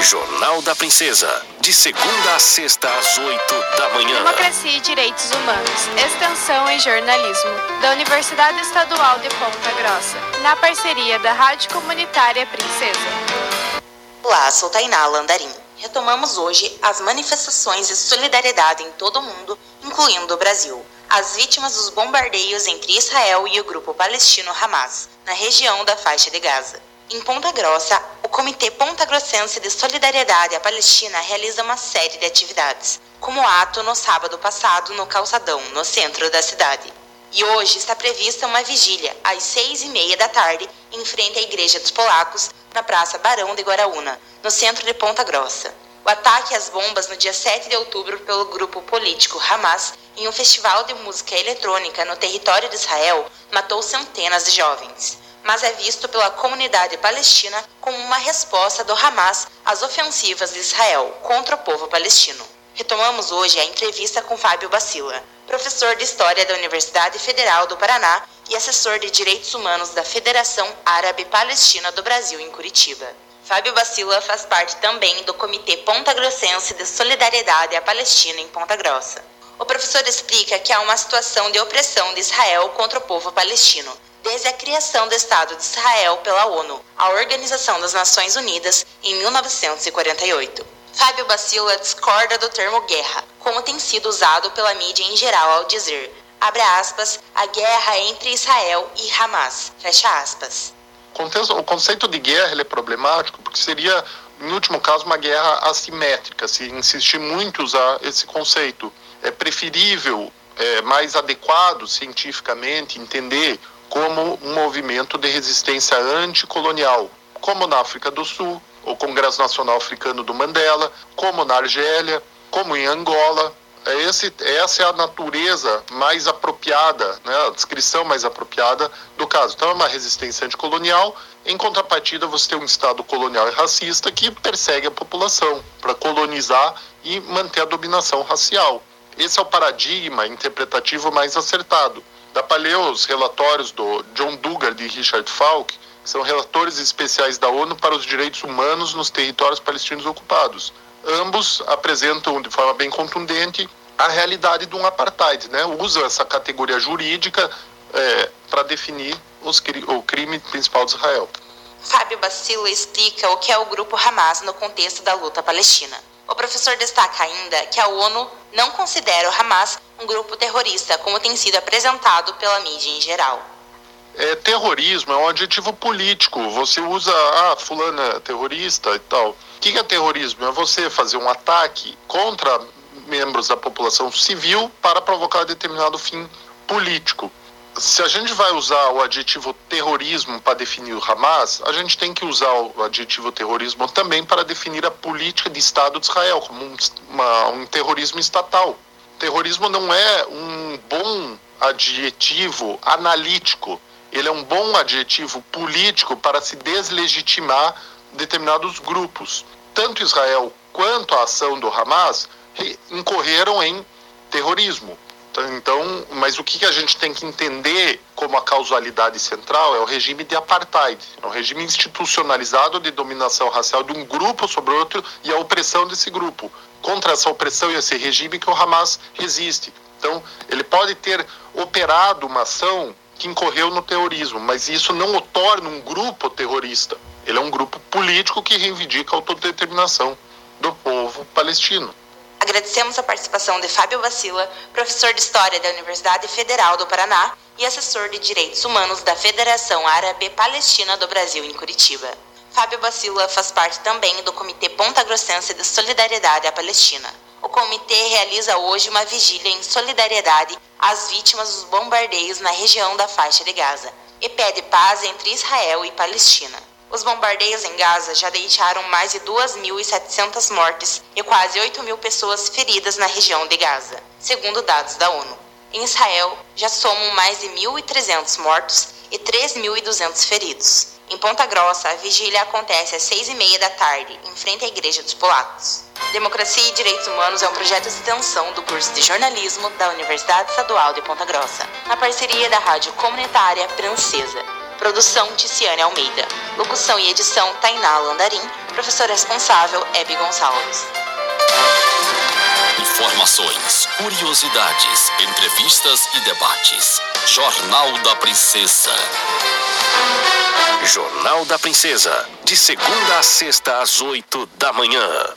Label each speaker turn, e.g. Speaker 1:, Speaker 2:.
Speaker 1: Jornal da Princesa. De segunda a sexta, às oito da manhã.
Speaker 2: Democracia e Direitos Humanos. Extensão em Jornalismo. Da Universidade Estadual de Ponta Grossa. Na parceria da Rádio Comunitária Princesa.
Speaker 3: Olá, sou Tainá Landarim. Retomamos hoje as manifestações de solidariedade em todo o mundo, incluindo o Brasil. As vítimas dos bombardeios entre Israel e o grupo palestino Hamas, na região da faixa de Gaza. Em Ponta Grossa, o Comitê Ponta Grossense de Solidariedade à Palestina realiza uma série de atividades, como o ato no sábado passado no Calçadão, no centro da cidade. E hoje está prevista uma vigília, às seis e meia da tarde, em frente à Igreja dos Polacos, na Praça Barão de Guaraúna, no centro de Ponta Grossa. O ataque às bombas no dia 7 de outubro pelo grupo político Hamas em um festival de música eletrônica no território de Israel matou centenas de jovens mas é visto pela comunidade palestina como uma resposta do Hamas às ofensivas de Israel contra o povo palestino. Retomamos hoje a entrevista com Fábio Bacila, professor de História da Universidade Federal do Paraná e assessor de Direitos Humanos da Federação Árabe Palestina do Brasil em Curitiba. Fábio Bacila faz parte também do Comitê Ponta Grossense de Solidariedade à Palestina em Ponta Grossa. O professor explica que há uma situação de opressão de Israel contra o povo palestino, desde a criação do Estado de Israel pela ONU, a Organização das Nações Unidas, em 1948. Fábio Bacila discorda do termo guerra, como tem sido usado pela mídia em geral ao dizer, abre aspas, a guerra entre Israel e Hamas, fecha aspas.
Speaker 4: O conceito de guerra é problemático porque seria, em último caso, uma guerra assimétrica, se insistir muito usar esse conceito. É preferível, é mais adequado cientificamente entender como um movimento de resistência anticolonial, como na África do Sul, o Congresso Nacional Africano do Mandela, como na Argélia, como em Angola. É esse, essa é a natureza mais apropriada, né, a descrição mais apropriada do caso. Então, é uma resistência anticolonial, em contrapartida, você tem um Estado colonial e racista que persegue a população para colonizar e manter a dominação racial. Esse é o paradigma interpretativo mais acertado. Dá para ler os relatórios do John Dugard e Richard Falk, que são relatores especiais da ONU para os direitos humanos nos territórios palestinos ocupados. Ambos apresentam de forma bem contundente a realidade de um apartheid, né? Usam essa categoria jurídica é, para definir os, o crime principal de Israel.
Speaker 3: Fábio Bacilo explica o que é o grupo Hamas no contexto da luta palestina. O professor destaca ainda que a ONU não considera o Hamas um grupo terrorista, como tem sido apresentado pela mídia em geral.
Speaker 4: É, terrorismo é um adjetivo político. Você usa, ah, fulano é terrorista e tal. O que é terrorismo? É você fazer um ataque contra membros da população civil para provocar determinado fim político se a gente vai usar o adjetivo terrorismo para definir o Hamas, a gente tem que usar o adjetivo terrorismo também para definir a política de Estado de Israel como um, uma, um terrorismo estatal. Terrorismo não é um bom adjetivo analítico, ele é um bom adjetivo político para se deslegitimar determinados grupos. Tanto Israel quanto a ação do Hamas incorreram em terrorismo. Então, mas o que a gente tem que entender como a causalidade central é o regime de apartheid, é um regime institucionalizado de dominação racial de um grupo sobre outro e a opressão desse grupo. Contra essa opressão e esse regime que o Hamas resiste. Então, ele pode ter operado uma ação que incorreu no terrorismo, mas isso não o torna um grupo terrorista. Ele é um grupo político que reivindica a autodeterminação do povo palestino.
Speaker 3: Agradecemos a participação de Fábio Vacila, professor de História da Universidade Federal do Paraná e assessor de Direitos Humanos da Federação Árabe Palestina do Brasil em Curitiba. Fábio Bacila faz parte também do Comitê Ponta Grossense de Solidariedade à Palestina. O comitê realiza hoje uma vigília em solidariedade às vítimas dos bombardeios na região da faixa de Gaza e pede paz entre Israel e Palestina. Os bombardeios em Gaza já deixaram mais de 2.700 mortes e quase 8 mil pessoas feridas na região de Gaza, segundo dados da ONU. Em Israel, já somam mais de 1.300 mortos e 3.200 feridos. Em Ponta Grossa, a vigília acontece às seis e meia da tarde, em frente à Igreja dos Polacos. Democracia e Direitos Humanos é um projeto de extensão do curso de jornalismo da Universidade Estadual de Ponta Grossa, na parceria da Rádio Comunitária Francesa. Produção Ticiane Almeida. Locução e edição Tainá Landarim. Professor responsável Hebe Gonçalves.
Speaker 1: Informações, curiosidades, entrevistas e debates. Jornal da Princesa. Jornal da Princesa. De segunda a sexta às oito da manhã.